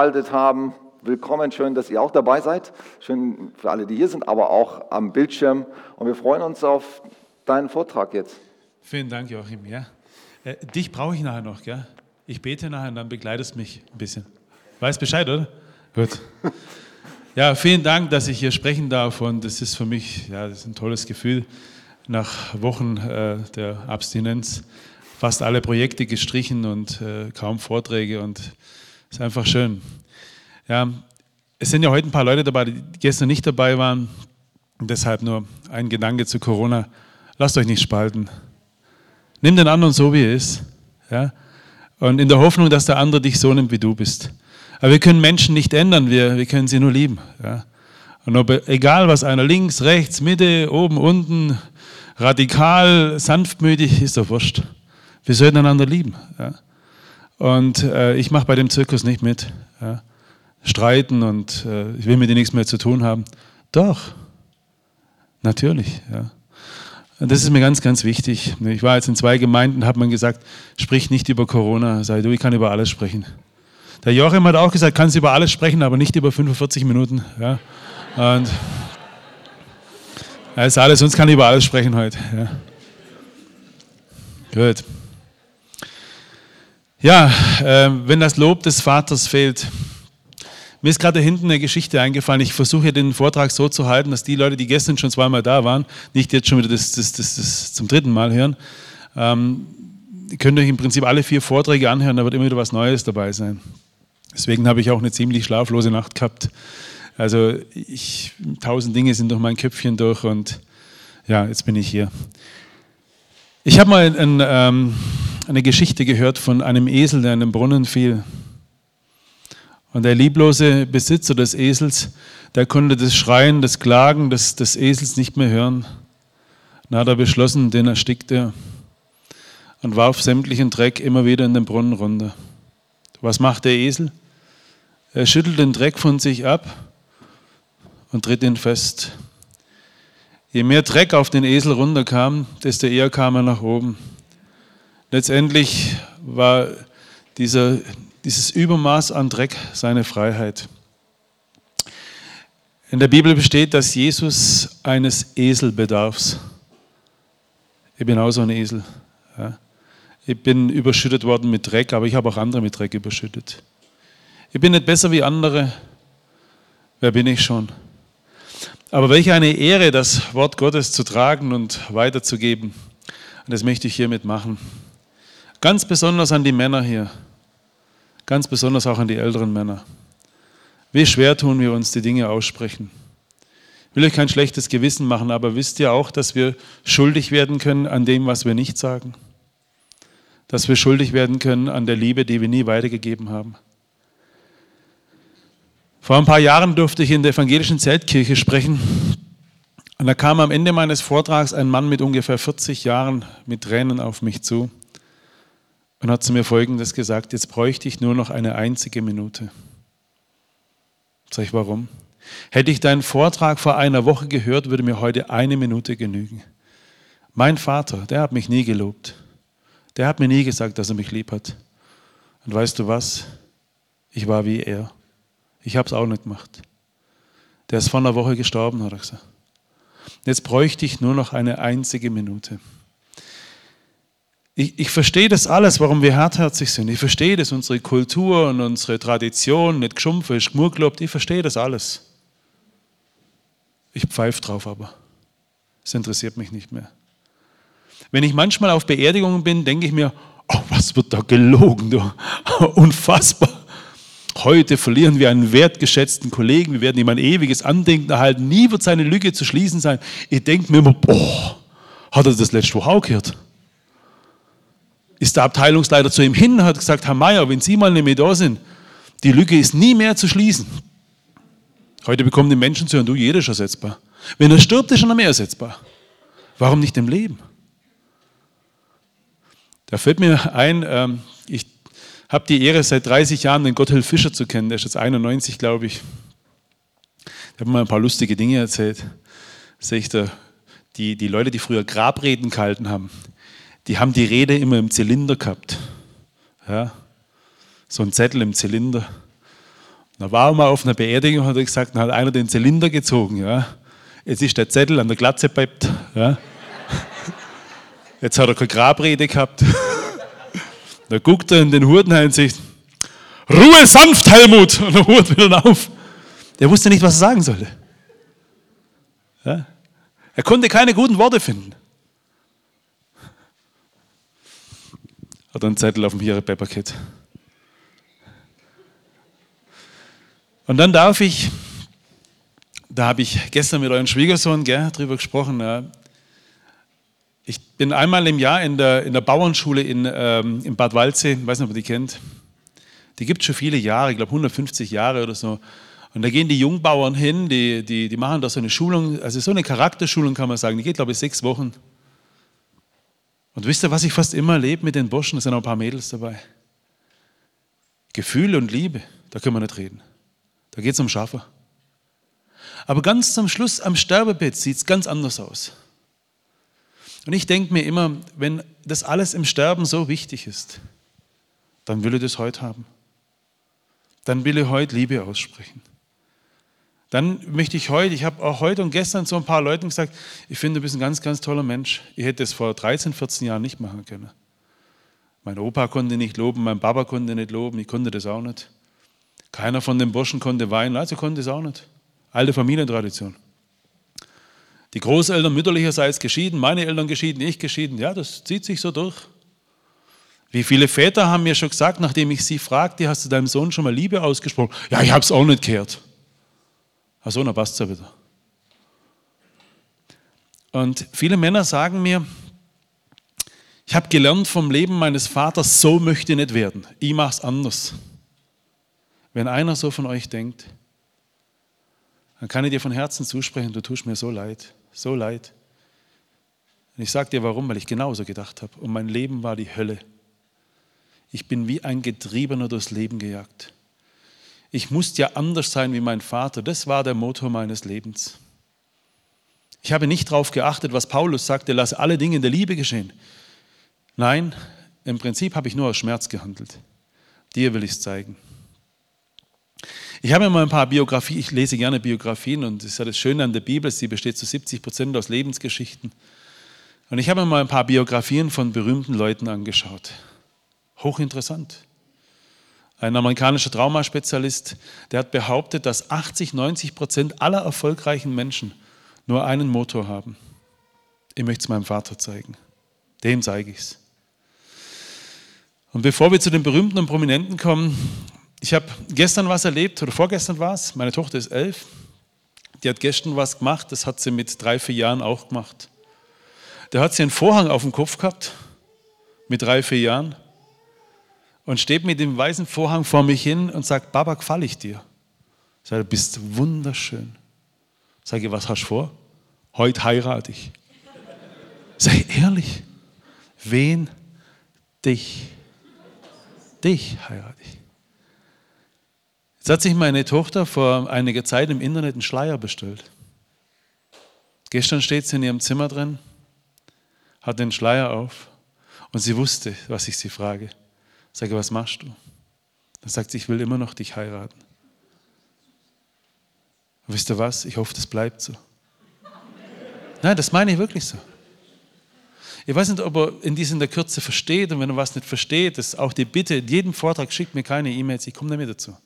geschaltet haben. Willkommen, schön, dass ihr auch dabei seid. Schön für alle, die hier sind, aber auch am Bildschirm. Und wir freuen uns auf deinen Vortrag jetzt. Vielen Dank, Joachim. Ja. Äh, dich brauche ich nachher noch, gell? Ich bete nachher und dann begleitest mich ein bisschen. Weißt Bescheid, oder? Gut. Ja, vielen Dank, dass ich hier sprechen darf und das ist für mich ja, das ist ein tolles Gefühl nach Wochen äh, der Abstinenz. Fast alle Projekte gestrichen und äh, kaum Vorträge und ist einfach schön. Ja, es sind ja heute ein paar Leute dabei, die gestern nicht dabei waren. Deshalb nur ein Gedanke zu Corona. Lasst euch nicht spalten. Nimm den anderen so, wie er ist. Ja? Und in der Hoffnung, dass der andere dich so nimmt, wie du bist. Aber wir können Menschen nicht ändern, wir, wir können sie nur lieben. Ja? Und ob, egal was einer links, rechts, Mitte, oben, unten, radikal, sanftmütig, ist doch wurscht. Wir sollten einander lieben. Ja? Und äh, ich mache bei dem Zirkus nicht mit. Ja? Streiten und äh, ich will mit dir nichts mehr zu tun haben. Doch, natürlich. Ja? Das ist mir ganz, ganz wichtig. Ich war jetzt in zwei Gemeinden, hat man gesagt, sprich nicht über Corona. Sei du, ich kann über alles sprechen. Der Joachim hat auch gesagt, kannst über alles sprechen, aber nicht über 45 Minuten. Ja? Und ist alles, sonst kann ich über alles sprechen heute. Ja. Gut. Ja, äh, wenn das Lob des Vaters fehlt. Mir ist gerade hinten eine Geschichte eingefallen. Ich versuche den Vortrag so zu halten, dass die Leute, die gestern schon zweimal da waren, nicht jetzt schon wieder das, das, das, das zum dritten Mal hören. Ähm, könnt euch im Prinzip alle vier Vorträge anhören, da wird immer wieder was Neues dabei sein. Deswegen habe ich auch eine ziemlich schlaflose Nacht gehabt. Also ich, tausend Dinge sind durch mein Köpfchen durch und ja, jetzt bin ich hier. Ich habe mal ein, ähm, eine Geschichte gehört von einem Esel, der in den Brunnen fiel. Und der lieblose Besitzer des Esels, der konnte das Schreien, das Klagen des, des Esels nicht mehr hören. Dann hat er beschlossen, den erstickt er und warf sämtlichen Dreck immer wieder in den Brunnen runter. Was macht der Esel? Er schüttelt den Dreck von sich ab und tritt ihn fest. Je mehr Dreck auf den Esel runterkam, desto eher kam er nach oben. Letztendlich war dieser, dieses Übermaß an Dreck seine Freiheit. In der Bibel besteht, dass Jesus eines Eselbedarfs. Ich bin auch so ein Esel. Ja. Ich bin überschüttet worden mit Dreck, aber ich habe auch andere mit Dreck überschüttet. Ich bin nicht besser wie andere. Wer bin ich schon? Aber welche eine Ehre, das Wort Gottes zu tragen und weiterzugeben. Und das möchte ich hiermit machen. Ganz besonders an die Männer hier. Ganz besonders auch an die älteren Männer. Wie schwer tun wir uns die Dinge aussprechen. Ich will euch kein schlechtes Gewissen machen, aber wisst ihr auch, dass wir schuldig werden können an dem, was wir nicht sagen? Dass wir schuldig werden können an der Liebe, die wir nie weitergegeben haben. Vor ein paar Jahren durfte ich in der evangelischen Zeltkirche sprechen. Und da kam am Ende meines Vortrags ein Mann mit ungefähr 40 Jahren mit Tränen auf mich zu und hat zu mir Folgendes gesagt, jetzt bräuchte ich nur noch eine einzige Minute. Sag ich, warum? Hätte ich deinen Vortrag vor einer Woche gehört, würde mir heute eine Minute genügen. Mein Vater, der hat mich nie gelobt. Der hat mir nie gesagt, dass er mich lieb hat. Und weißt du was? Ich war wie er. Ich habe es auch nicht gemacht. Der ist vor einer Woche gestorben, hat er gesagt. Jetzt bräuchte ich nur noch eine einzige Minute. Ich, ich verstehe das alles, warum wir hartherzig sind. Ich verstehe das, unsere Kultur und unsere Tradition, nicht geschumpft, ist gemurklobt. Ich verstehe das alles. Ich pfeife drauf aber. Es interessiert mich nicht mehr. Wenn ich manchmal auf Beerdigungen bin, denke ich mir, oh, was wird da gelogen, du? Unfassbar. Heute verlieren wir einen wertgeschätzten Kollegen, wir werden ihm ein ewiges Andenken erhalten, nie wird seine Lücke zu schließen sein. Ich denke mir immer, boah, hat er das letzte Woche auch gehört? Ist der Abteilungsleiter zu ihm hin und hat gesagt, Herr Meier, wenn Sie mal nicht mehr da sind, die Lücke ist nie mehr zu schließen. Heute bekommen die Menschen zu hören, du, jeder ist ersetzbar. Wenn er stirbt, ist er noch mehr ersetzbar. Warum nicht im Leben? Da fällt mir ein, ähm, ich habe die Ehre, seit 30 Jahren den Gotthilf Fischer zu kennen. Der ist jetzt 91, glaube ich. Ich habe mal ein paar lustige Dinge erzählt. Sehe ich da, die, die Leute, die früher Grabreden gehalten haben, die haben die Rede immer im Zylinder gehabt. Ja, so ein Zettel im Zylinder. Da war er mal auf einer Beerdigung, hat er gesagt, dann hat einer den Zylinder gezogen. Ja. Jetzt ist der Zettel an der Glatze bleibt. Ja. Jetzt hat er keine Grabrede gehabt. Da guckt er in den rein und sagt, Ruhe sanft, Helmut! Und der Hut wieder auf. Der wusste nicht, was er sagen sollte. Ja. Er konnte keine guten Worte finden. Hat einen Zettel auf dem Hero Paperkit. Und dann darf ich, da habe ich gestern mit eurem Schwiegersohn gell, drüber gesprochen. Ja. Ich bin einmal im Jahr in der, in der Bauernschule in, ähm, in Bad Waldsee, ich weiß nicht, ob ihr die kennt. Die gibt es schon viele Jahre, ich glaube 150 Jahre oder so. Und da gehen die Jungbauern hin, die, die, die machen da so eine Schulung, also so eine Charakterschulung kann man sagen, die geht, glaube ich, sechs Wochen. Und wisst ihr, was ich fast immer erlebe mit den Burschen? Da sind auch ein paar Mädels dabei. Gefühle und Liebe, da können wir nicht reden. Da geht es um Schafer. Aber ganz zum Schluss am Sterbebett sieht es ganz anders aus. Und ich denke mir immer, wenn das alles im Sterben so wichtig ist, dann will ich das heute haben. Dann will ich heute Liebe aussprechen. Dann möchte ich heute, ich habe auch heute und gestern zu ein paar Leuten gesagt, ich finde, du bist ein ganz, ganz toller Mensch. Ich hätte es vor 13, 14 Jahren nicht machen können. Mein Opa konnte nicht loben, mein Papa konnte nicht loben, ich konnte das auch nicht. Keiner von den Burschen konnte weinen, also konnte es auch nicht. Alte Familientradition. Die Großeltern mütterlicherseits geschieden, meine Eltern geschieden, ich geschieden. Ja, das zieht sich so durch. Wie viele Väter haben mir schon gesagt, nachdem ich sie fragte, hast du deinem Sohn schon mal Liebe ausgesprochen? Ja, ich habe es auch nicht gehört. Ach so, dann passt es ja wieder. Und viele Männer sagen mir, ich habe gelernt vom Leben meines Vaters, so möchte ich nicht werden. Ich mache es anders. Wenn einer so von euch denkt, dann kann ich dir von Herzen zusprechen, du tust mir so leid, so leid. Und ich sage dir warum, weil ich genauso gedacht habe. Und mein Leben war die Hölle. Ich bin wie ein Getriebener durchs Leben gejagt. Ich musste ja anders sein wie mein Vater. Das war der Motor meines Lebens. Ich habe nicht darauf geachtet, was Paulus sagte, lass alle Dinge in der Liebe geschehen. Nein, im Prinzip habe ich nur aus Schmerz gehandelt. Dir will ich es zeigen. Ich habe mal ein paar Biografien, ich lese gerne Biografien und das ist ja das Schöne an der Bibel, sie besteht zu 70 Prozent aus Lebensgeschichten. Und ich habe mir mal ein paar Biografien von berühmten Leuten angeschaut. Hochinteressant. Ein amerikanischer Traumaspezialist, der hat behauptet, dass 80, 90 Prozent aller erfolgreichen Menschen nur einen Motor haben. Ich möchte es meinem Vater zeigen. Dem zeige ich es. Und bevor wir zu den berühmten und Prominenten kommen, ich habe gestern was erlebt, oder vorgestern war es, meine Tochter ist elf, die hat gestern was gemacht, das hat sie mit drei, vier Jahren auch gemacht. Da hat sie einen Vorhang auf dem Kopf gehabt, mit drei, vier Jahren, und steht mit dem weißen Vorhang vor mich hin und sagt, Baba, gefall ich dir? Ich sage, du bist wunderschön. Sage ich, was hast du vor? Heute heirate ich. Sei ehrlich. Wen? Dich. Dich heirate ich. Jetzt hat sich meine Tochter vor einiger Zeit im Internet einen Schleier bestellt. Gestern steht sie in ihrem Zimmer drin, hat den Schleier auf und sie wusste, was ich sie frage. Sage, was machst du? Dann sagt sie, ich will immer noch dich heiraten. Und wisst ihr was? Ich hoffe, das bleibt so. Nein, das meine ich wirklich so. Ich weiß nicht, ob er in dieser der Kürze versteht und wenn er was nicht versteht, ist auch die Bitte, in jedem Vortrag schickt mir keine E-Mails, ich komme nicht mehr dazu.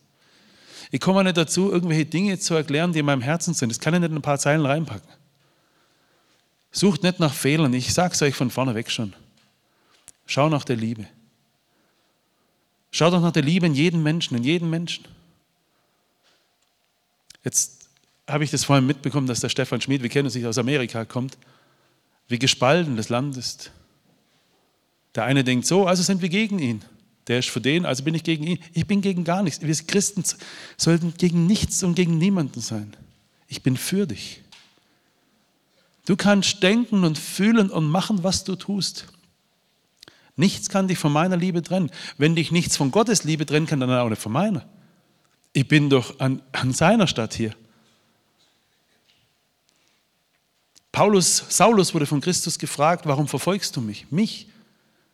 Ich komme nicht dazu, irgendwelche Dinge zu erklären, die in meinem Herzen sind. Das kann ich nicht in ein paar Zeilen reinpacken. Sucht nicht nach Fehlern. Ich sage es euch von vorne weg schon. Schau nach der Liebe. Schau doch nach der Liebe in jedem Menschen, in jedem Menschen. Jetzt habe ich das vorhin mitbekommen, dass der Stefan Schmid, wir kennen uns aus Amerika, kommt, wie gespalten das Land ist. Der eine denkt so, also sind wir gegen ihn. Der ist für den, also bin ich gegen ihn. Ich bin gegen gar nichts. Wir Christen sollten gegen nichts und gegen niemanden sein. Ich bin für dich. Du kannst denken und fühlen und machen, was du tust. Nichts kann dich von meiner Liebe trennen. Wenn dich nichts von Gottes Liebe trennen kann, dann auch nicht von meiner. Ich bin doch an, an seiner Stadt hier. Paulus, Saulus wurde von Christus gefragt, warum verfolgst du mich? Mich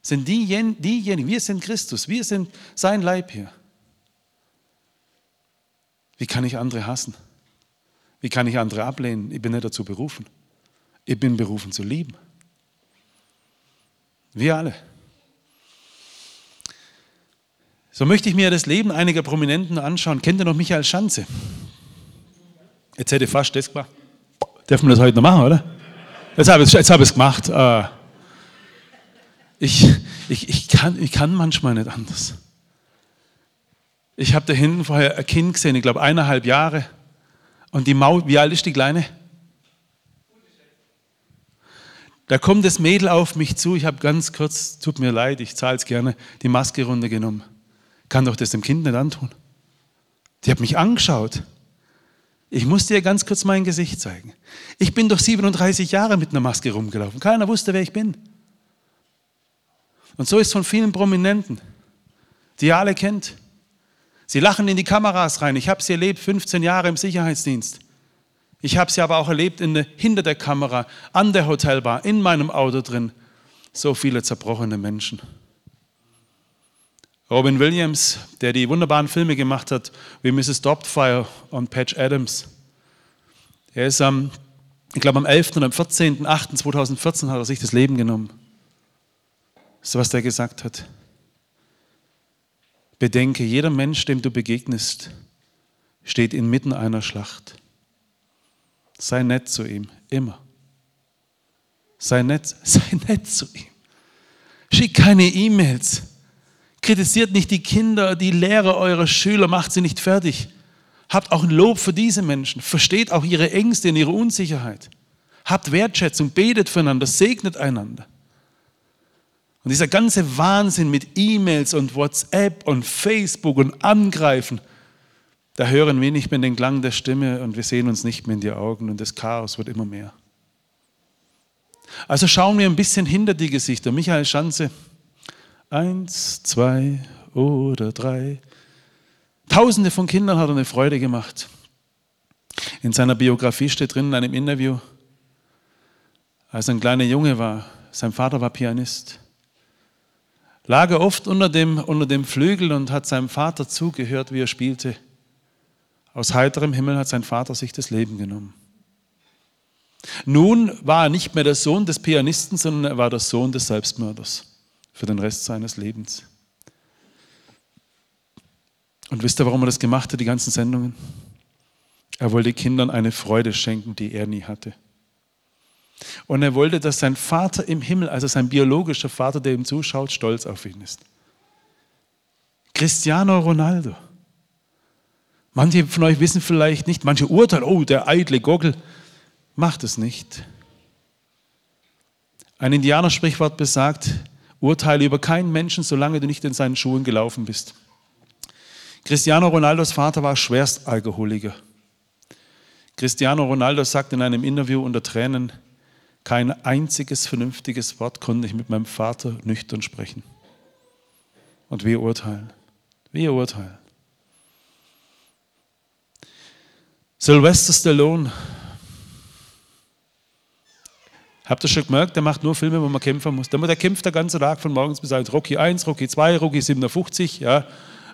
sind diejenigen, wir sind Christus, wir sind sein Leib hier. Wie kann ich andere hassen? Wie kann ich andere ablehnen? Ich bin nicht dazu berufen. Ich bin berufen zu lieben. Wir alle. So möchte ich mir das Leben einiger Prominenten anschauen. Kennt ihr noch Michael Schanze? Jetzt hätte ich fast das gemacht. Dürfen wir das heute noch machen, oder? Jetzt habe ich, es gemacht. Äh, ich, ich, ich, kann, ich kann manchmal nicht anders. Ich habe da hinten vorher ein Kind gesehen, ich glaube eineinhalb Jahre. Und die Maus, wie alt ist die Kleine? Da kommt das Mädel auf mich zu. Ich habe ganz kurz, tut mir leid, ich zahle es gerne, die Maske runtergenommen. Kann doch das dem Kind nicht antun. Die hat mich angeschaut. Ich musste ihr ganz kurz mein Gesicht zeigen. Ich bin doch 37 Jahre mit einer Maske rumgelaufen. Keiner wusste, wer ich bin. Und so ist es von vielen Prominenten, die ihr alle kennt. Sie lachen in die Kameras rein. Ich habe sie erlebt, 15 Jahre im Sicherheitsdienst. Ich habe sie aber auch erlebt in der, hinter der Kamera, an der Hotelbar, in meinem Auto drin. So viele zerbrochene Menschen. Robin Williams, der die wunderbaren Filme gemacht hat, wie Mrs. Doubtfire und Patch Adams. Er ist am, ich glaube am 11. und am 14.08.2014 hat er sich das Leben genommen. So was der gesagt hat. Bedenke, jeder Mensch, dem du begegnest, steht inmitten einer Schlacht. Sei nett zu ihm, immer. Sei nett, sei nett zu ihm. Schick keine E-Mails. Kritisiert nicht die Kinder, die Lehrer eurer Schüler, macht sie nicht fertig. Habt auch ein Lob für diese Menschen. Versteht auch ihre Ängste und ihre Unsicherheit. Habt Wertschätzung, betet füreinander, segnet einander. Und dieser ganze Wahnsinn mit E-Mails und WhatsApp und Facebook und Angreifen, da hören wir nicht mehr den Klang der Stimme und wir sehen uns nicht mehr in die Augen und das Chaos wird immer mehr. Also schauen wir ein bisschen hinter die Gesichter. Michael Schanze, eins, zwei oder drei. Tausende von Kindern hat er eine Freude gemacht. In seiner Biografie steht drin in einem Interview, als er ein kleiner Junge war, sein Vater war Pianist lag er oft unter dem, unter dem Flügel und hat seinem Vater zugehört, wie er spielte. Aus heiterem Himmel hat sein Vater sich das Leben genommen. Nun war er nicht mehr der Sohn des Pianisten, sondern er war der Sohn des Selbstmörders für den Rest seines Lebens. Und wisst ihr, warum er das gemacht hat, die ganzen Sendungen? Er wollte Kindern eine Freude schenken, die er nie hatte. Und er wollte, dass sein Vater im Himmel, also sein biologischer Vater, der ihm zuschaut, stolz auf ihn ist. Cristiano Ronaldo. Manche von euch wissen vielleicht nicht, manche urteilen, oh, der eitle Gockel. Macht es nicht. Ein Indianersprichwort besagt, urteile über keinen Menschen, solange du nicht in seinen Schuhen gelaufen bist. Cristiano Ronaldos Vater war Schwerstalkoholiker. Cristiano Ronaldo sagt in einem Interview unter Tränen, kein einziges vernünftiges Wort konnte ich mit meinem Vater nüchtern sprechen. Und wir urteilen. Wir urteilen. Sylvester Stallone. Habt ihr schon gemerkt, der macht nur Filme, wo man kämpfen muss. Der kämpft den ganzen Tag von morgens bis abends. Rocky 1, Rocky 2, Rocky 57, ja.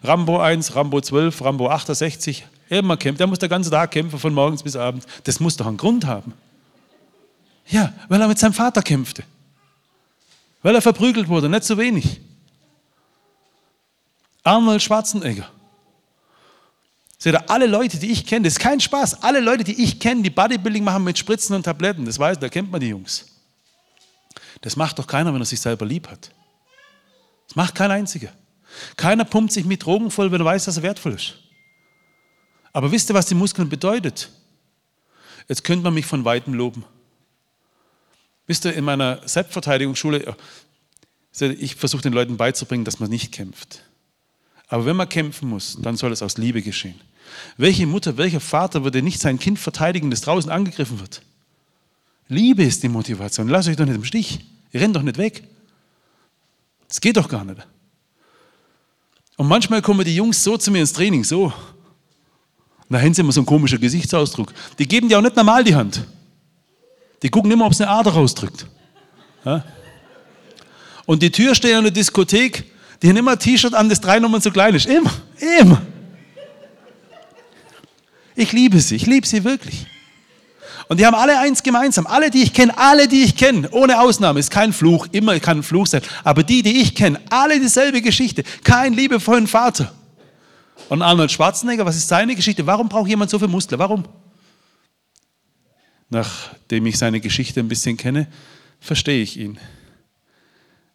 Rambo 1, Rambo 12, Rambo 68. Immer kämpft. Der muss den ganzen Tag kämpfen von morgens bis abends. Das muss doch einen Grund haben. Ja, weil er mit seinem Vater kämpfte. Weil er verprügelt wurde, nicht so wenig. Arnold Schwarzenegger. Seht alle Leute, die ich kenne, das ist kein Spaß, alle Leute, die ich kenne, die Bodybuilding machen mit Spritzen und Tabletten, das weiß, da kennt man die Jungs. Das macht doch keiner, wenn er sich selber lieb hat. Das macht kein einziger. Keiner pumpt sich mit Drogen voll, wenn er weiß, dass er wertvoll ist. Aber wisst ihr, was die Muskeln bedeutet? Jetzt könnte man mich von weitem loben. Wisst ihr, in meiner Selbstverteidigungsschule, ich versuche den Leuten beizubringen, dass man nicht kämpft. Aber wenn man kämpfen muss, dann soll es aus Liebe geschehen. Welche Mutter, welcher Vater würde nicht sein Kind verteidigen, das draußen angegriffen wird? Liebe ist die Motivation. Lasst euch doch nicht im Stich. Ihr rennt doch nicht weg. Das geht doch gar nicht. Und manchmal kommen die Jungs so zu mir ins Training, so. Da haben sie immer so einen komischen Gesichtsausdruck. Die geben dir auch nicht normal die Hand. Die gucken immer, ob es eine Ader rausdrückt. Ja? Und die Türsteher in der Diskothek, die haben immer ein T-Shirt an, das drei Nummern zu klein ist. Immer, immer. Ich liebe sie, ich liebe sie wirklich. Und die haben alle eins gemeinsam. Alle, die ich kenne, alle, die ich kenne, ohne Ausnahme, ist kein Fluch, immer kann ein Fluch sein. Aber die, die ich kenne, alle dieselbe Geschichte. Kein liebevollen Vater. Und Arnold Schwarzenegger, was ist seine Geschichte? Warum braucht jemand so viel Muskeln? Warum? Nachdem ich seine Geschichte ein bisschen kenne, verstehe ich ihn.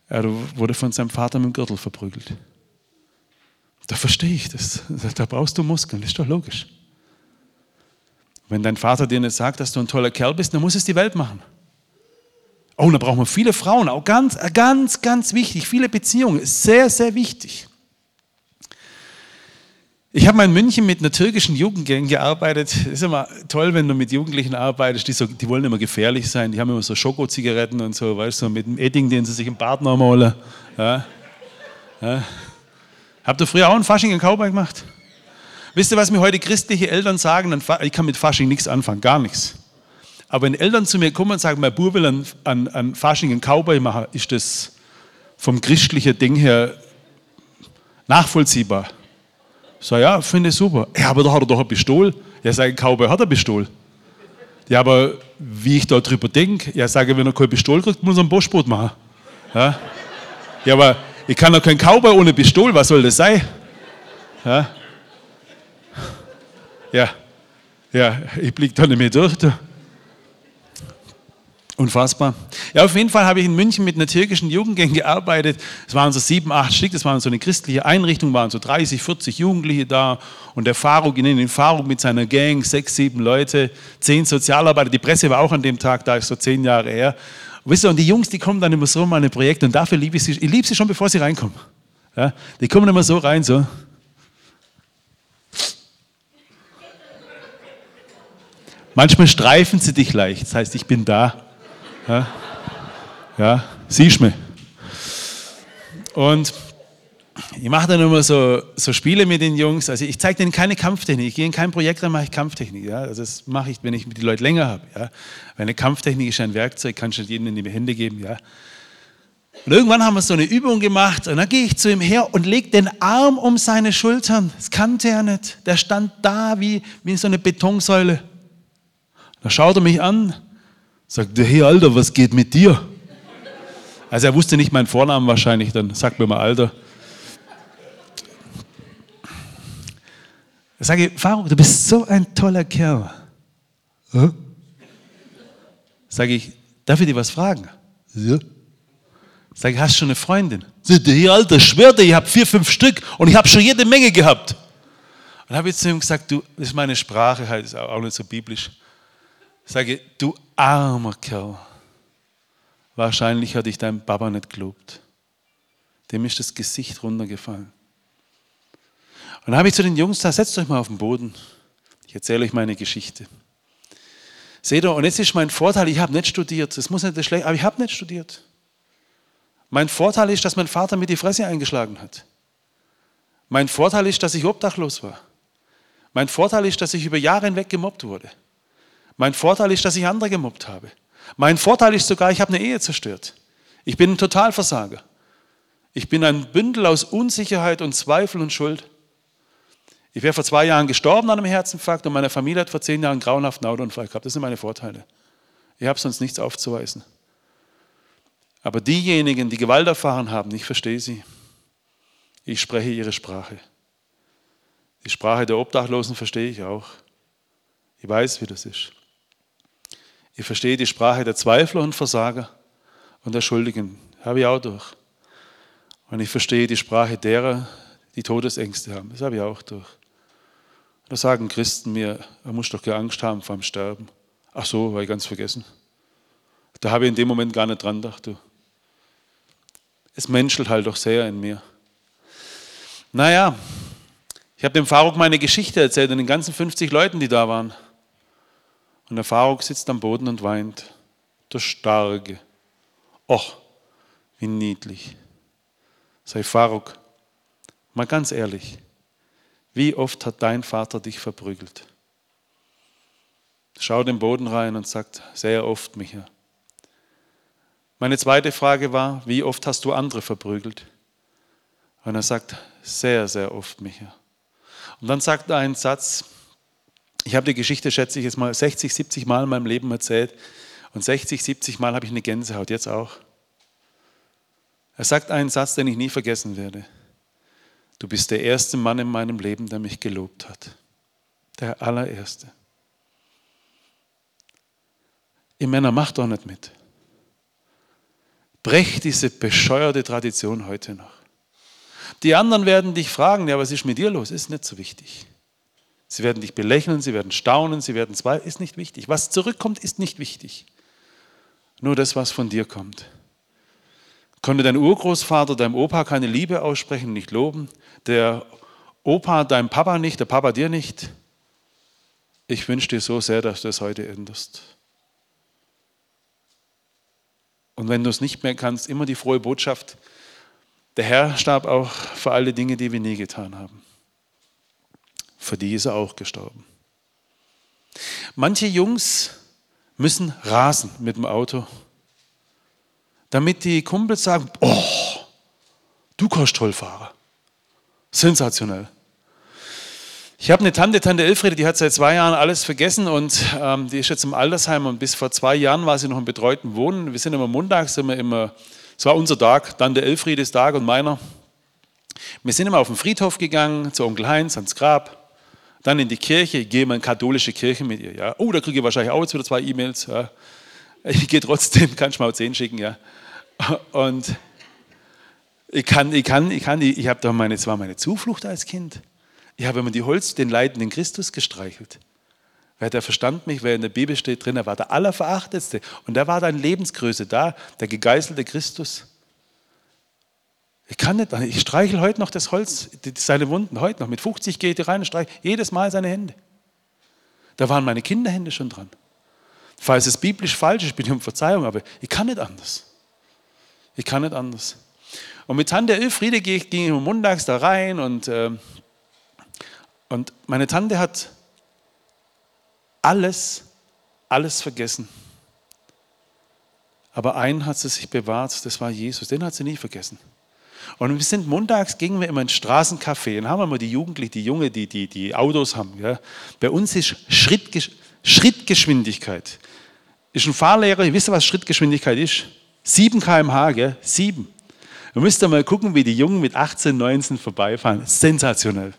Er wurde von seinem Vater mit dem Gürtel verprügelt. Da verstehe ich das. Da brauchst du Muskeln, das ist doch logisch. Wenn dein Vater dir nicht sagt, dass du ein toller Kerl bist, dann muss es die Welt machen. Oh, und da brauchen wir viele Frauen, auch ganz, ganz, ganz wichtig. Viele Beziehungen, sehr, sehr wichtig. Ich habe mal in München mit einer türkischen Jugendgang gearbeitet. Ist immer toll, wenn du mit Jugendlichen arbeitest, die, so, die wollen immer gefährlich sein. Die haben immer so Schokozigaretten und so, weißt du, mit dem Edding, den sie sich im Bart noch malen. Ja. Ja. Habt ihr früher auch einen Fasching in Cowboy gemacht? Wisst ihr, was mir heute christliche Eltern sagen? Ich kann mit Fasching nichts anfangen, gar nichts. Aber wenn Eltern zu mir kommen und sagen, mein Bub will an, an, an Fasching einen Cowboy machen, ist das vom christlichen Ding her nachvollziehbar. Ich sage, ja, finde ich super. Ja, aber da hat er doch ein Pistol. Ja, sage, ein Cowboy hat ein Pistol. Ja, aber wie ich da drüber denke, ja, sage, wenn er kein Pistol kriegt, muss er ein Boschboot machen. Ja, ja aber ich kann doch kein Cowboy ohne Pistol, was soll das sein? Ja, ja, ja, ich blicke da nicht mehr durch. Da. Unfassbar. Ja, auf jeden Fall habe ich in München mit einer türkischen Jugendgang gearbeitet. Es waren so sieben, acht Stück, das waren so eine christliche Einrichtung, waren so 30, 40 Jugendliche da. Und der Faruk, in den Faruk mit seiner Gang, sechs, sieben Leute, zehn Sozialarbeiter. Die Presse war auch an dem Tag da, ist so zehn Jahre her. Und wisst ihr, und die Jungs, die kommen dann immer so in meine Projekte und dafür liebe ich sie. Ich liebe sie schon, bevor sie reinkommen. Ja, die kommen immer so rein, so. Manchmal streifen sie dich leicht, das heißt, ich bin da. Ja, ja siehst mich. Und ich mache dann immer so, so Spiele mit den Jungs. Also ich zeige denen keine Kampftechnik. Ich gehe in kein Projekt rein, mache ich Kampftechnik. Ja? Also das mache ich, wenn ich die Leute länger habe. Ja? Weil eine Kampftechnik ist ein Werkzeug, kannst du jedem in die Hände geben. Ja? Und irgendwann haben wir so eine Übung gemacht und dann gehe ich zu ihm her und lege den Arm um seine Schultern. Das kannte er nicht. Der stand da wie, wie so eine Betonsäule. Da schaut er mich an, sagt, hey Alter, was geht mit dir? Also er wusste nicht meinen Vornamen wahrscheinlich, dann sagt mir mal Alter. Ich sage, Faruk, du bist so ein toller Kerl. Hm? Sage ich, darf ich dir was fragen? Ja. Sage ich, hast du schon eine Freundin? Sagt er, hey Alter, schwör dir, ich habe vier, fünf Stück und ich habe schon jede Menge gehabt. Und habe ich zu ihm gesagt, du, das ist meine Sprache, halt, ist auch nicht so biblisch. Sage, du armer Kerl. Wahrscheinlich hat dich dein Papa nicht gelobt. Dem ist das Gesicht runtergefallen. Und dann habe ich zu den Jungs gesagt, setzt euch mal auf den Boden. Ich erzähle euch meine Geschichte. Seht ihr, und jetzt ist mein Vorteil, ich habe nicht studiert. Das muss nicht schlecht, aber ich habe nicht studiert. Mein Vorteil ist, dass mein Vater mir die Fresse eingeschlagen hat. Mein Vorteil ist, dass ich obdachlos war. Mein Vorteil ist, dass ich über Jahre hinweg gemobbt wurde. Mein Vorteil ist, dass ich andere gemobbt habe. Mein Vorteil ist sogar, ich habe eine Ehe zerstört. Ich bin ein Totalversager. Ich bin ein Bündel aus Unsicherheit und Zweifel und Schuld. Ich wäre vor zwei Jahren gestorben an einem Herzinfarkt und meine Familie hat vor zehn Jahren grauenhaften Autounfall gehabt. Das sind meine Vorteile. Ich habe sonst nichts aufzuweisen. Aber diejenigen, die Gewalt erfahren haben, ich verstehe sie. Ich spreche ihre Sprache. Die Sprache der Obdachlosen verstehe ich auch. Ich weiß, wie das ist. Ich verstehe die Sprache der Zweifler und Versager und der Schuldigen. Habe ich auch durch. Und ich verstehe die Sprache derer, die Todesängste haben. Das habe ich auch durch. Da sagen Christen mir, er muss doch keine Angst haben vor dem Sterben. Ach so, war ich ganz vergessen. Da habe ich in dem Moment gar nicht dran gedacht. Du. Es menschelt halt doch sehr in mir. Naja, ich habe dem Faruk meine Geschichte erzählt und den ganzen 50 Leuten, die da waren. Und der Faruk sitzt am Boden und weint. Der Starke. Och, wie niedlich. Sei Faruk, mal ganz ehrlich, wie oft hat dein Vater dich verprügelt? Schau den Boden rein und sagt, sehr oft, Micha. Meine zweite Frage war, wie oft hast du andere verprügelt? Und er sagt, sehr, sehr oft, Micha. Und dann sagt er einen Satz, Ich habe die Geschichte, schätze ich jetzt mal, 60, 70 Mal in meinem Leben erzählt. Und 60, 70 Mal habe ich eine Gänsehaut, jetzt auch. Er sagt einen Satz, den ich nie vergessen werde. Du bist der erste Mann in meinem Leben, der mich gelobt hat. Der allererste. Ihr Männer, macht doch nicht mit. Brecht diese bescheuerte Tradition heute noch. Die anderen werden dich fragen, ja, was ist mit dir los? Ist nicht so wichtig. Sie werden dich belächeln, sie werden staunen, sie werden zweifeln, ist nicht wichtig. Was zurückkommt, ist nicht wichtig. Nur das, was von dir kommt. Konnte dein Urgroßvater deinem Opa keine Liebe aussprechen, nicht loben? Der Opa deinem Papa nicht, der Papa dir nicht? Ich wünsche dir so sehr, dass du es heute änderst. Und wenn du es nicht mehr kannst, immer die frohe Botschaft, der Herr starb auch für alle Dinge, die wir nie getan haben. Für die ist er auch gestorben. Manche Jungs müssen rasen mit dem Auto, damit die Kumpels sagen, oh, du kannst toll fahren. Sensationell. Ich habe eine Tante, Tante Elfriede, die hat seit zwei Jahren alles vergessen und ähm, die ist jetzt im Altersheim und bis vor zwei Jahren war sie noch im betreuten Wohnen. Wir sind immer montags, sind wir immer, es war unser Tag, Tante Elfriedes Tag und meiner. Wir sind immer auf den Friedhof gegangen, zu Onkel Heinz, ans Grab dann in die Kirche, ich gehe mal in katholische Kirche mit ihr. Ja. Oh, da kriege ich wahrscheinlich auch jetzt wieder zwei E-Mails. Ja. Ich gehe trotzdem, kann ich mal zehn schicken. Ja. Und ich kann, ich kann, ich kann, ich habe da meine, zwar meine Zuflucht als Kind. Ich habe immer die Holz, den leidenden Christus gestreichelt. Weil der verstand mich, weil in der Bibel steht drin, er war der Allerverachtetste. Und da war dann Lebensgröße da, der gegeißelte Christus. Ich kann nicht, ich streichel heute noch das Holz, seine Wunden, heute noch. Mit 50 geht er rein und streichel jedes Mal seine Hände. Da waren meine Kinderhände schon dran. Falls es biblisch falsch ist, bitte ich um Verzeihung, aber ich kann nicht anders. Ich kann nicht anders. Und mit Tante Elfriede ging ich montags da rein und, äh, und meine Tante hat alles, alles vergessen. Aber einen hat sie sich bewahrt, das war Jesus. Den hat sie nie vergessen. Und wir sind montags, gingen wir immer ins Straßencafé und haben mal die Jugendlichen, die Junge, die, die, die Autos haben. Ja. Bei uns ist Schrittgesch Schrittgeschwindigkeit. Ist ein Fahrlehrer, ihr wisst was Schrittgeschwindigkeit ist? 7 km/h, gell? 7. Ihr müsst mal gucken, wie die Jungen mit 18, 19 vorbeifahren. Sensationell.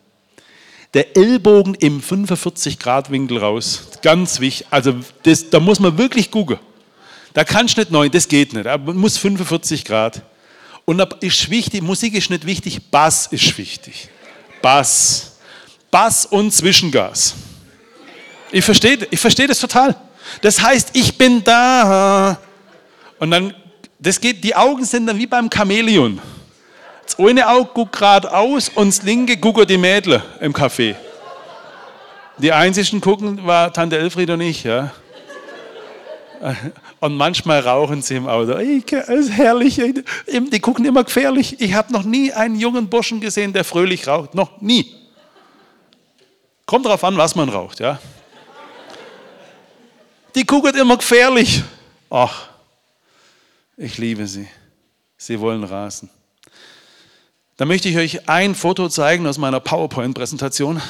Der Ellbogen im 45-Grad-Winkel raus. Ganz wichtig. Also das, da muss man wirklich gucken. Da kannst du nicht 9, das geht nicht. Man muss 45 Grad. Und ist wichtig, Musik ist nicht wichtig, Bass ist wichtig. Bass. Bass und Zwischengas. Ich verstehe ich versteh das total. Das heißt, ich bin da. Und dann, das geht, die Augen sind dann wie beim Chamäleon. Das eine Auge guckt geradeaus und das linke guckt die Mädel im Café. Die einzigen gucken war Tante Elfried und ich. Ja. Und manchmal rauchen sie im Auto. Das ist herrlich. Die gucken immer gefährlich. Ich habe noch nie einen jungen Burschen gesehen, der fröhlich raucht. Noch nie. Kommt darauf an, was man raucht. Ja. Die gucken immer gefährlich. Ach, ich liebe sie. Sie wollen rasen. Da möchte ich euch ein Foto zeigen aus meiner PowerPoint-Präsentation.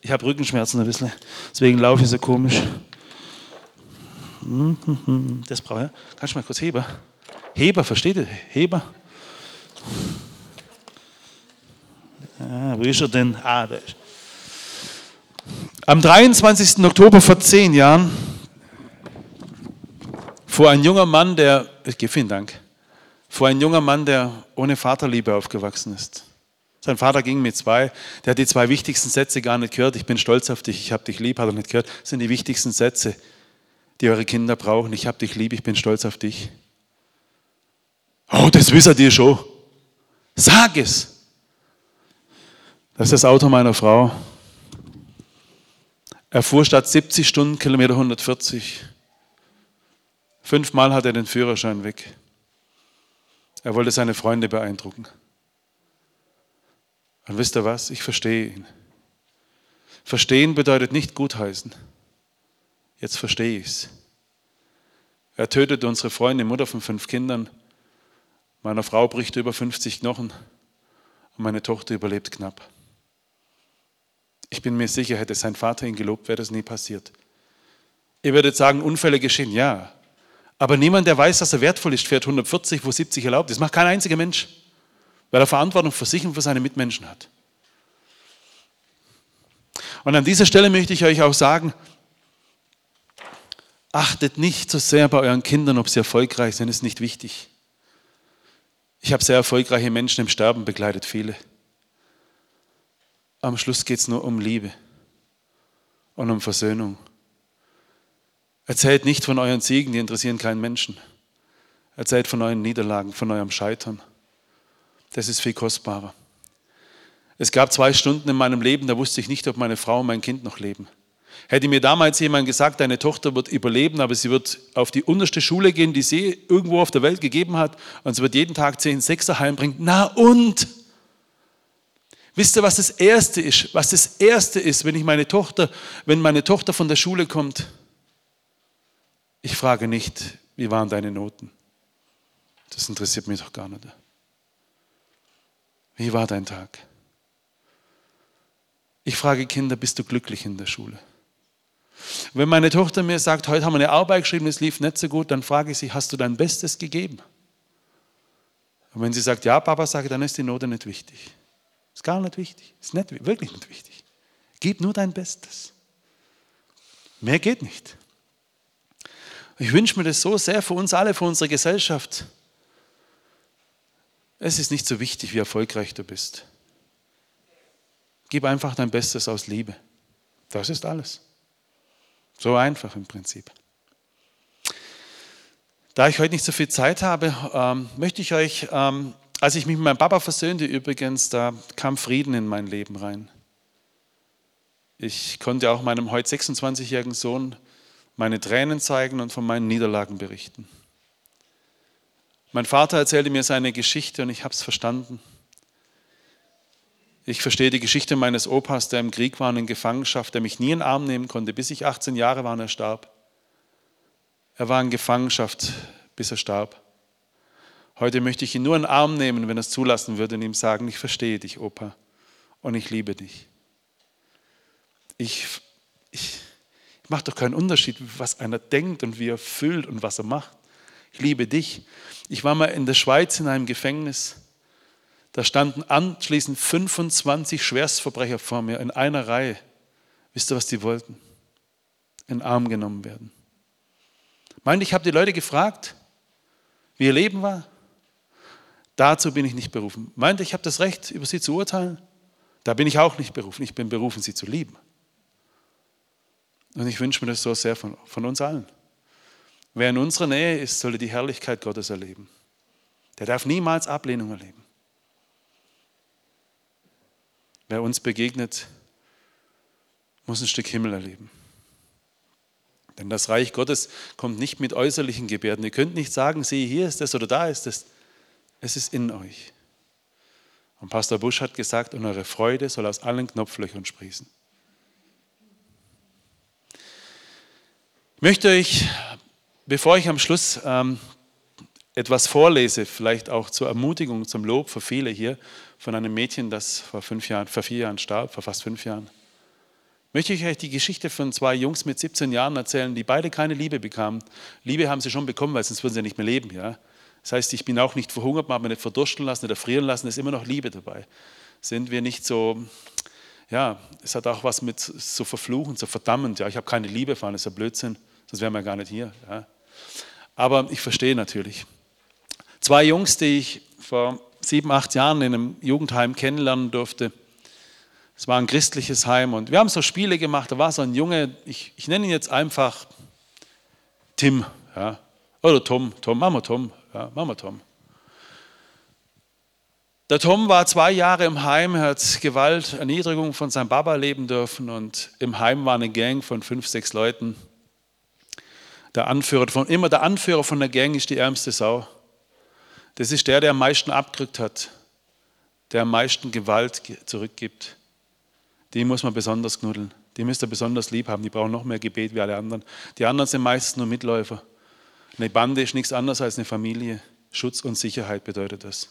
Ich habe Rückenschmerzen ein bisschen, deswegen laufe ich so komisch. Das brauche ich. Kannst du mal kurz Heber? Heber, versteht ihr? Heber. Ah, wo ist er denn? Ah, da ist. Am 23. Oktober vor zehn Jahren fuhr ein junger Mann, der, vielen Dank, fuhr ein junger Mann, der ohne Vaterliebe aufgewachsen ist. Sein Vater ging mit zwei, der hat die zwei wichtigsten Sätze gar nicht gehört. Ich bin stolz auf dich, ich habe dich lieb, hat er nicht gehört. Das sind die wichtigsten Sätze, die eure Kinder brauchen. Ich habe dich lieb, ich bin stolz auf dich. Oh, das wisst ihr schon. Sag es. Das ist das Auto meiner Frau. Er fuhr statt 70 Stundenkilometer 140. Fünfmal hat er den Führerschein weg. Er wollte seine Freunde beeindrucken. Und wisst ihr was? Ich verstehe ihn. Verstehen bedeutet nicht gutheißen. Jetzt verstehe ich es. Er tötet unsere Freundin, Mutter von fünf Kindern. Meiner Frau bricht über 50 Knochen und meine Tochter überlebt knapp. Ich bin mir sicher, hätte sein Vater ihn gelobt, wäre das nie passiert. Ihr werdet sagen, Unfälle geschehen, ja. Aber niemand, der weiß, dass er wertvoll ist, fährt 140, wo 70 erlaubt ist. Das macht kein einziger Mensch, weil er Verantwortung für sich und für seine Mitmenschen hat. Und an dieser Stelle möchte ich euch auch sagen, achtet nicht so sehr bei euren Kindern, ob sie erfolgreich sind, ist nicht wichtig. Ich habe sehr erfolgreiche Menschen im Sterben begleitet, viele. Am Schluss geht es nur um Liebe und um Versöhnung. Erzählt nicht von euren Siegen, die interessieren keinen Menschen. Erzählt von euren Niederlagen, von eurem Scheitern. Das ist viel kostbarer. Es gab zwei Stunden in meinem Leben, da wusste ich nicht, ob meine Frau und mein Kind noch leben. Hätte mir damals jemand gesagt, deine Tochter wird überleben, aber sie wird auf die unterste Schule gehen, die sie irgendwo auf der Welt gegeben hat, und sie wird jeden Tag zehn Sechser heimbringen. Na und? Wisst ihr, was das Erste ist? Was das Erste ist, wenn ich meine Tochter, wenn meine Tochter von der Schule kommt? Ich frage nicht, wie waren deine Noten? Das interessiert mich doch gar nicht. Wie war dein Tag? Ich frage Kinder, bist du glücklich in der Schule? Wenn meine Tochter mir sagt, heute haben wir eine Arbeit geschrieben, es lief nicht so gut, dann frage ich sie, hast du dein Bestes gegeben? Und wenn sie sagt, ja, Papa, sage, dann ist die Note nicht wichtig. Ist gar nicht wichtig. Ist nicht, wirklich nicht wichtig. Gib nur dein Bestes. Mehr geht nicht. Ich wünsche mir das so sehr für uns alle, für unsere Gesellschaft. Es ist nicht so wichtig, wie erfolgreich du bist. Gib einfach dein Bestes aus Liebe. Das ist alles. So einfach im Prinzip. Da ich heute nicht so viel Zeit habe, ähm, möchte ich euch, ähm, als ich mich mit meinem Papa versöhnte übrigens, da kam Frieden in mein Leben rein. Ich konnte auch meinem heute 26-jährigen Sohn meine Tränen zeigen und von meinen Niederlagen berichten. Mein Vater erzählte mir seine Geschichte und ich habe es verstanden. Ich verstehe die Geschichte meines Opas, der im Krieg war und in Gefangenschaft, der mich nie in den Arm nehmen konnte, bis ich 18 Jahre war und er starb. Er war in Gefangenschaft, bis er starb. Heute möchte ich ihn nur in den Arm nehmen, wenn er es zulassen würde, und ihm sagen, ich verstehe dich, Opa, und ich liebe dich. Ich, ich, Macht doch keinen Unterschied, was einer denkt und wie er fühlt und was er macht. Ich liebe dich. Ich war mal in der Schweiz in einem Gefängnis. Da standen anschließend 25 Schwerstverbrecher vor mir in einer Reihe. Wisst ihr, was die wollten? In den Arm genommen werden. Meint, ich habe die Leute gefragt, wie ihr Leben war. Dazu bin ich nicht berufen. Meint, ich habe das Recht, über sie zu urteilen. Da bin ich auch nicht berufen. Ich bin berufen, sie zu lieben. Und ich wünsche mir das so sehr von, von uns allen. Wer in unserer Nähe ist, solle die Herrlichkeit Gottes erleben. Der darf niemals Ablehnung erleben. Wer uns begegnet, muss ein Stück Himmel erleben. Denn das Reich Gottes kommt nicht mit äußerlichen Gebärden. Ihr könnt nicht sagen, sieh, hier ist es oder da ist es. Es ist in euch. Und Pastor Busch hat gesagt, und eure Freude soll aus allen Knopflöchern sprießen. Ich möchte euch, bevor ich am Schluss ähm, etwas vorlese, vielleicht auch zur Ermutigung, zum Lob für viele hier, von einem Mädchen, das vor, fünf Jahren, vor vier Jahren starb, vor fast fünf Jahren, möchte ich euch die Geschichte von zwei Jungs mit 17 Jahren erzählen, die beide keine Liebe bekamen. Liebe haben sie schon bekommen, weil sonst würden sie nicht mehr leben. Ja? Das heißt, ich bin auch nicht verhungert, man hat mich nicht verdursten lassen, nicht erfrieren lassen, ist immer noch Liebe dabei. Sind wir nicht so ja, es hat auch was mit so verfluchen, so verdammend. Ja, ich habe keine Liebe erfahren, das ist ja Blödsinn sonst wären wir gar nicht hier. Ja. Aber ich verstehe natürlich. Zwei Jungs, die ich vor sieben, acht Jahren in einem Jugendheim kennenlernen durfte. Es war ein christliches Heim und wir haben so Spiele gemacht. Da war so ein Junge, ich, ich nenne ihn jetzt einfach Tim. Ja. Oder Tom, Tom, Mama Tom. Ja, Mama Tom. Der Tom war zwei Jahre im Heim, hat Gewalt, Erniedrigung von seinem Baba leben dürfen und im Heim war eine Gang von fünf, sechs Leuten der Anführer von, immer der Anführer von der Gang ist die ärmste Sau. Das ist der, der am meisten abgerückt hat, der am meisten Gewalt zurückgibt. Die muss man besonders knuddeln. Die müsst ihr besonders lieb haben. Die brauchen noch mehr Gebet wie alle anderen. Die anderen sind meistens nur Mitläufer. Eine Bande ist nichts anderes als eine Familie. Schutz und Sicherheit bedeutet das.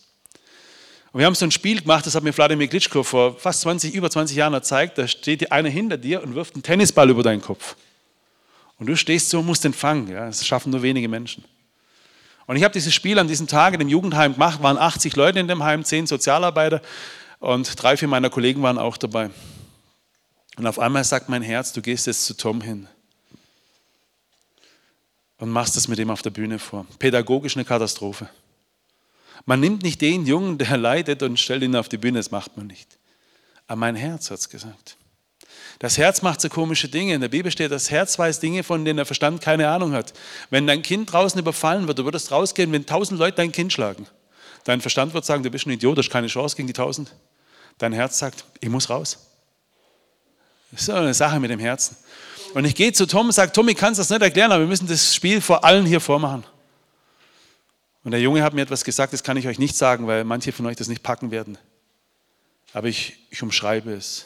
Und wir haben so ein Spiel gemacht, das hat mir Wladimir Klitschko vor fast 20, über 20 Jahren gezeigt. Da steht einer hinter dir und wirft einen Tennisball über deinen Kopf. Und du stehst so und musst den fangen. Ja? Das schaffen nur wenige Menschen. Und ich habe dieses Spiel an diesem Tag in dem Jugendheim gemacht, waren 80 Leute in dem Heim, 10 Sozialarbeiter und drei, vier meiner Kollegen waren auch dabei. Und auf einmal sagt mein Herz, du gehst jetzt zu Tom hin und machst das mit ihm auf der Bühne vor. Pädagogisch eine Katastrophe. Man nimmt nicht den Jungen, der leidet und stellt ihn auf die Bühne, das macht man nicht. Aber mein Herz hat es gesagt. Das Herz macht so komische Dinge. In der Bibel steht, das Herz weiß Dinge, von denen der Verstand keine Ahnung hat. Wenn dein Kind draußen überfallen wird, du würdest rausgehen, wenn tausend Leute dein Kind schlagen. Dein Verstand wird sagen, du bist ein Idiot, du hast keine Chance gegen die tausend. Dein Herz sagt, ich muss raus. Das ist eine Sache mit dem Herzen. Und ich gehe zu Tom und sage, Tom, ich kann es das nicht erklären, aber wir müssen das Spiel vor allen hier vormachen. Und der Junge hat mir etwas gesagt, das kann ich euch nicht sagen, weil manche von euch das nicht packen werden. Aber ich, ich umschreibe es.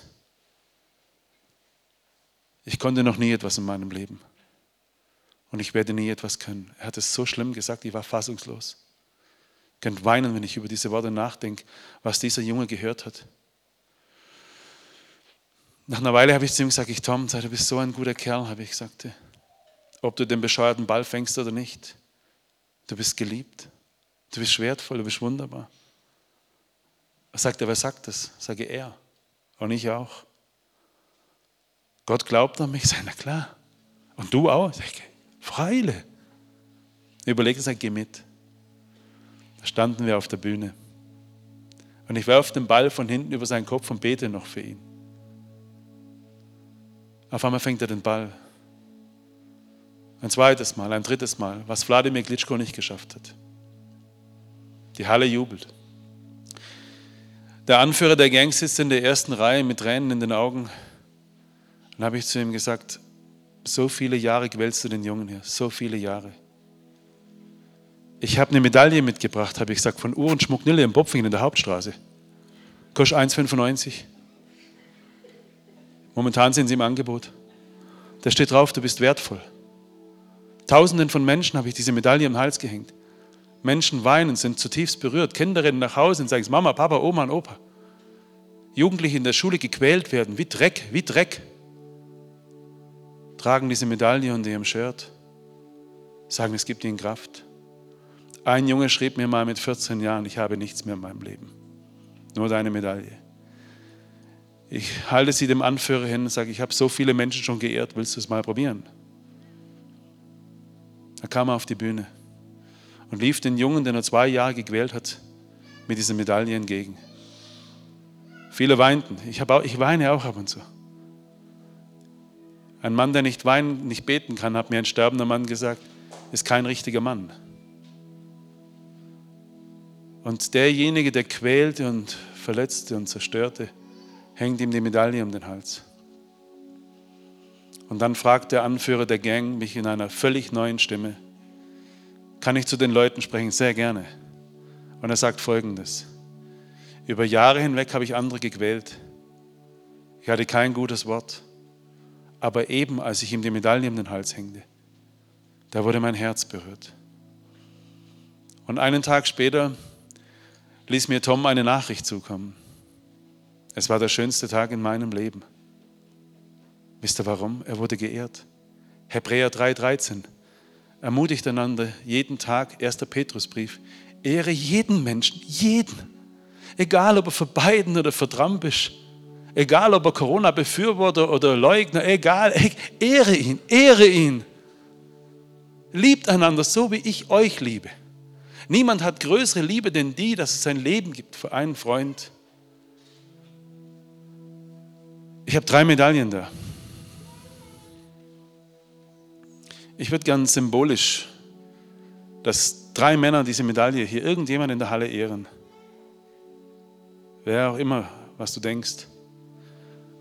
Ich konnte noch nie etwas in meinem Leben. Und ich werde nie etwas können. Er hat es so schlimm gesagt, ich war fassungslos. Ich könnte weinen, wenn ich über diese Worte nachdenke, was dieser Junge gehört hat. Nach einer Weile habe ich zu ihm gesagt, ich Tom, du bist so ein guter Kerl, habe ich gesagt. Ob du den bescheuerten Ball fängst oder nicht, du bist geliebt, du bist wertvoll, du bist wunderbar. Er sagte, wer sagt das? Sage er. Und ich auch. Gott glaubt an mich, sei na klar. Und du auch? Sag ich, Freile. Überlegt er, geh mit. Da standen wir auf der Bühne. Und ich werfe den Ball von hinten über seinen Kopf und bete noch für ihn. Auf einmal fängt er den Ball. Ein zweites Mal, ein drittes Mal, was Wladimir Klitschko nicht geschafft hat. Die Halle jubelt. Der Anführer der Gang sitzt in der ersten Reihe mit Tränen in den Augen. Dann habe ich zu ihm gesagt, so viele Jahre quälst du den Jungen hier, so viele Jahre. Ich habe eine Medaille mitgebracht, habe ich gesagt, von Uhrenschmuck Nille im Bopfingen in der Hauptstraße. Kostet 1,95. Momentan sind sie im Angebot. Da steht drauf, du bist wertvoll. Tausenden von Menschen habe ich diese Medaille am Hals gehängt. Menschen weinen, sind zutiefst berührt. Kinder rennen nach Hause und sagen, Mama, Papa, Oma und Opa. Jugendliche in der Schule gequält werden, wie Dreck, wie Dreck tragen diese Medaille unter ihrem Shirt, sagen, es gibt ihnen Kraft. Ein Junge schrieb mir mal mit 14 Jahren, ich habe nichts mehr in meinem Leben, nur deine Medaille. Ich halte sie dem Anführer hin und sage, ich habe so viele Menschen schon geehrt, willst du es mal probieren? Da kam er auf die Bühne und lief den Jungen, den er zwei Jahre gequält hat, mit dieser Medaille entgegen. Viele weinten. Ich, auch, ich weine auch ab und zu. Ein Mann, der nicht weinen, nicht beten kann, hat mir ein sterbender Mann gesagt, ist kein richtiger Mann. Und derjenige, der quälte und verletzte und zerstörte, hängt ihm die Medaille um den Hals. Und dann fragt der Anführer der Gang mich in einer völlig neuen Stimme, kann ich zu den Leuten sprechen? Sehr gerne. Und er sagt folgendes, über Jahre hinweg habe ich andere gequält. Ich hatte kein gutes Wort. Aber eben als ich ihm die Medaille um den Hals hängte, da wurde mein Herz berührt. Und einen Tag später ließ mir Tom eine Nachricht zukommen. Es war der schönste Tag in meinem Leben. Wisst ihr warum? Er wurde geehrt. Hebräer 3,13. Ermutigt einander jeden Tag, 1. Petrusbrief, ehre jeden Menschen, jeden. Egal, ob er für beiden oder für Trump ist. Egal, ob er Corona-Befürworter oder Leugner, egal, ehre ihn, ehre ihn. Liebt einander so, wie ich euch liebe. Niemand hat größere Liebe denn die, dass es sein Leben gibt für einen Freund. Ich habe drei Medaillen da. Ich würde gern symbolisch, dass drei Männer diese Medaille hier irgendjemand in der Halle ehren. Wer auch immer, was du denkst.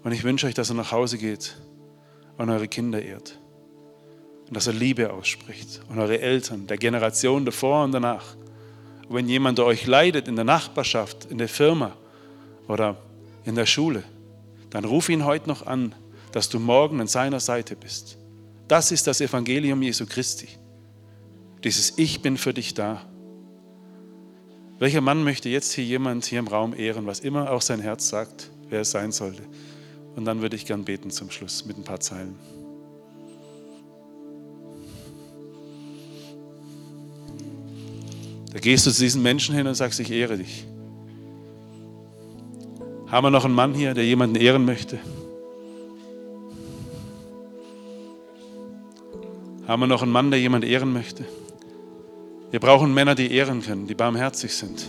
Und ich wünsche euch, dass er nach Hause geht und eure Kinder ehrt. Und dass er Liebe ausspricht und eure Eltern, der Generation davor und danach. Und wenn jemand euch leidet in der Nachbarschaft, in der Firma oder in der Schule, dann ruf ihn heute noch an, dass du morgen an seiner Seite bist. Das ist das Evangelium Jesu Christi. Dieses Ich bin für dich da. Welcher Mann möchte jetzt hier jemand hier im Raum ehren, was immer auch sein Herz sagt, wer es sein sollte? Und dann würde ich gern beten zum Schluss mit ein paar Zeilen. Da gehst du zu diesen Menschen hin und sagst, ich ehre dich. Haben wir noch einen Mann hier, der jemanden ehren möchte? Haben wir noch einen Mann, der jemanden ehren möchte? Wir brauchen Männer, die ehren können, die barmherzig sind.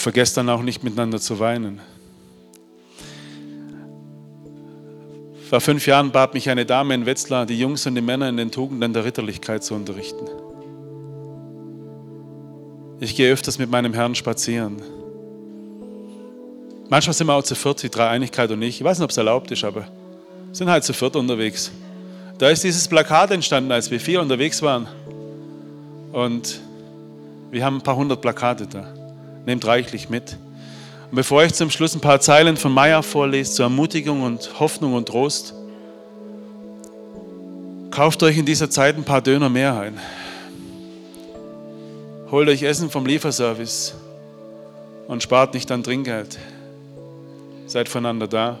Vergesst dann auch nicht miteinander zu weinen. Vor fünf Jahren bat mich eine Dame in Wetzlar, die Jungs und die Männer in den Tugenden der Ritterlichkeit zu unterrichten. Ich gehe öfters mit meinem Herrn spazieren. Manchmal sind wir auch zu viert, die Dreieinigkeit und ich. Ich weiß nicht, ob es erlaubt ist, aber sind halt zu viert unterwegs. Da ist dieses Plakat entstanden, als wir vier unterwegs waren. Und wir haben ein paar hundert Plakate da. Nehmt reichlich mit. Und bevor ich zum Schluss ein paar Zeilen von Maya vorlese zur Ermutigung und Hoffnung und Trost, kauft euch in dieser Zeit ein paar Döner mehr ein. Holt euch Essen vom Lieferservice und spart nicht an Trinkgeld. Seid voneinander da.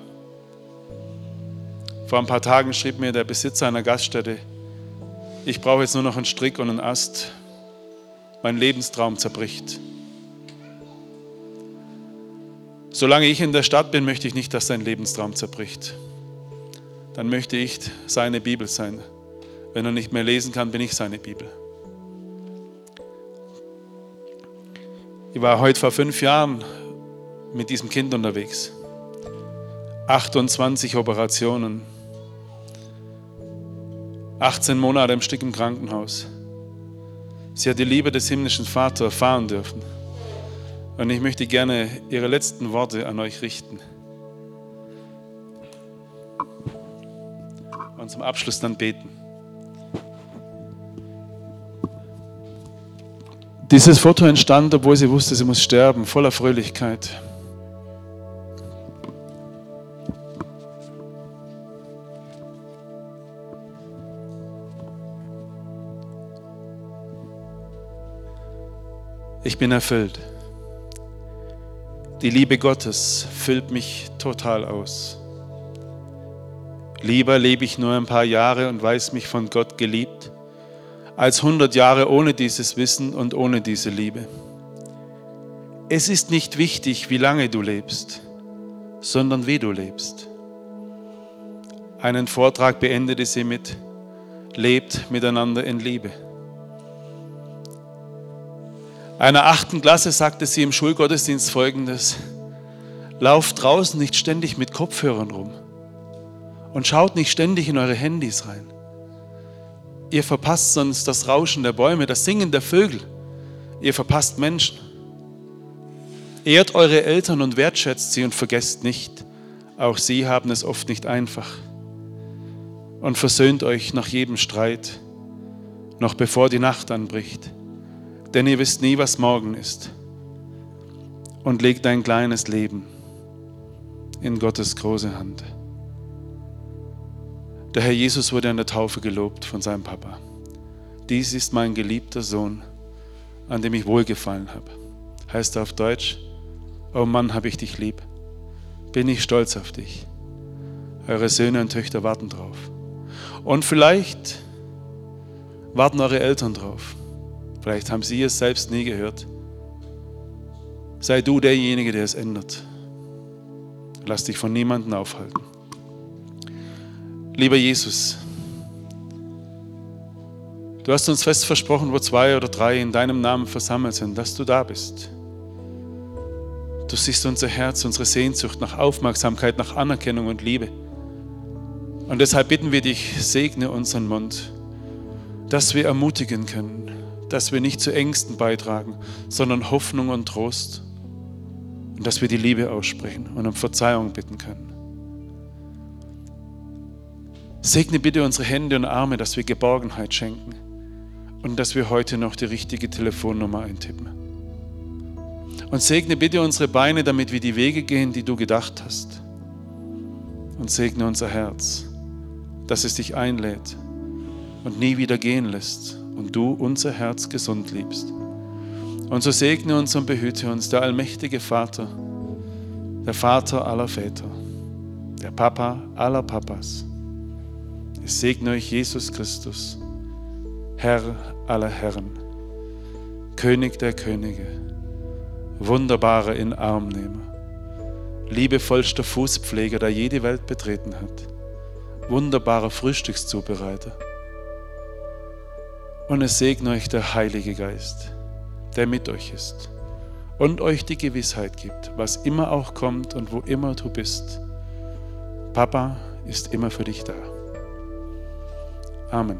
Vor ein paar Tagen schrieb mir der Besitzer einer Gaststätte, ich brauche jetzt nur noch einen Strick und einen Ast. Mein Lebenstraum zerbricht. Solange ich in der Stadt bin, möchte ich nicht, dass sein Lebenstraum zerbricht. Dann möchte ich seine Bibel sein. Wenn er nicht mehr lesen kann, bin ich seine Bibel. Ich war heute vor fünf Jahren mit diesem Kind unterwegs. 28 Operationen. 18 Monate im Stück im Krankenhaus. Sie hat die Liebe des himmlischen Vaters erfahren dürfen. Und ich möchte gerne Ihre letzten Worte an euch richten. Und zum Abschluss dann beten. Dieses Foto entstand, obwohl sie wusste, sie muss sterben, voller Fröhlichkeit. Ich bin erfüllt. Die Liebe Gottes füllt mich total aus. Lieber lebe ich nur ein paar Jahre und weiß mich von Gott geliebt, als 100 Jahre ohne dieses Wissen und ohne diese Liebe. Es ist nicht wichtig, wie lange du lebst, sondern wie du lebst. Einen Vortrag beendete sie mit, lebt miteinander in Liebe einer achten Klasse sagte sie im Schulgottesdienst folgendes. Lauft draußen nicht ständig mit Kopfhörern rum und schaut nicht ständig in eure Handys rein. Ihr verpasst sonst das Rauschen der Bäume, das Singen der Vögel. Ihr verpasst Menschen. Ehrt eure Eltern und wertschätzt sie und vergesst nicht, auch sie haben es oft nicht einfach. Und versöhnt euch nach jedem Streit, noch bevor die Nacht anbricht denn ihr wisst nie, was morgen ist. Und legt dein kleines Leben in Gottes große Hand. Der Herr Jesus wurde an der Taufe gelobt von seinem Papa. Dies ist mein geliebter Sohn, an dem ich wohlgefallen habe. Heißt auf Deutsch, oh Mann, habe ich dich lieb. Bin ich stolz auf dich. Eure Söhne und Töchter warten drauf. Und vielleicht warten eure Eltern drauf. Vielleicht haben Sie es selbst nie gehört. Sei du derjenige, der es ändert. Lass dich von niemandem aufhalten. Lieber Jesus, du hast uns fest versprochen, wo zwei oder drei in deinem Namen versammelt sind, dass du da bist. Du siehst unser Herz, unsere Sehnsucht nach Aufmerksamkeit, nach Anerkennung und Liebe. Und deshalb bitten wir dich, segne unseren Mund, dass wir ermutigen können, dass wir nicht zu Ängsten beitragen, sondern Hoffnung und Trost. Und dass wir die Liebe aussprechen und um Verzeihung bitten können. Segne bitte unsere Hände und Arme, dass wir Geborgenheit schenken. und dass wir heute noch die richtige Telefonnummer eintippen. Und segne bitte unsere Beine, damit wir die Wege gehen, die du gedacht hast. Und segne unser Herz, dass es dich einlädt und nie wieder gehen lässt und du unser Herz gesund liebst. Und so segne uns und behüte uns der allmächtige Vater, der Vater aller Väter, der Papa aller Papas. Ich segne euch Jesus Christus, Herr aller Herren, König der Könige, wunderbarer in Armnehmer, liebevollster Fußpfleger, der jede Welt betreten hat, wunderbarer Frühstückszubereiter. Und es segne euch der Heilige Geist, der mit euch ist und euch die Gewissheit gibt, was immer auch kommt und wo immer du bist. Papa ist immer für dich da. Amen.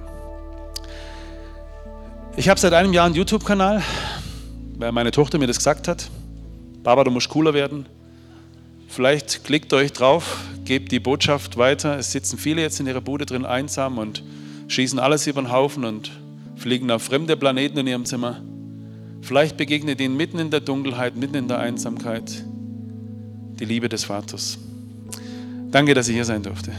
Ich habe seit einem Jahr einen YouTube-Kanal, weil meine Tochter mir das gesagt hat. Baba, du musst cooler werden. Vielleicht klickt euch drauf, gebt die Botschaft weiter. Es sitzen viele jetzt in ihrer Bude drin einsam und schießen alles über den Haufen und fliegen auf fremde Planeten in ihrem Zimmer. Vielleicht begegnet ihnen mitten in der Dunkelheit, mitten in der Einsamkeit die Liebe des Vaters. Danke, dass ich hier sein durfte.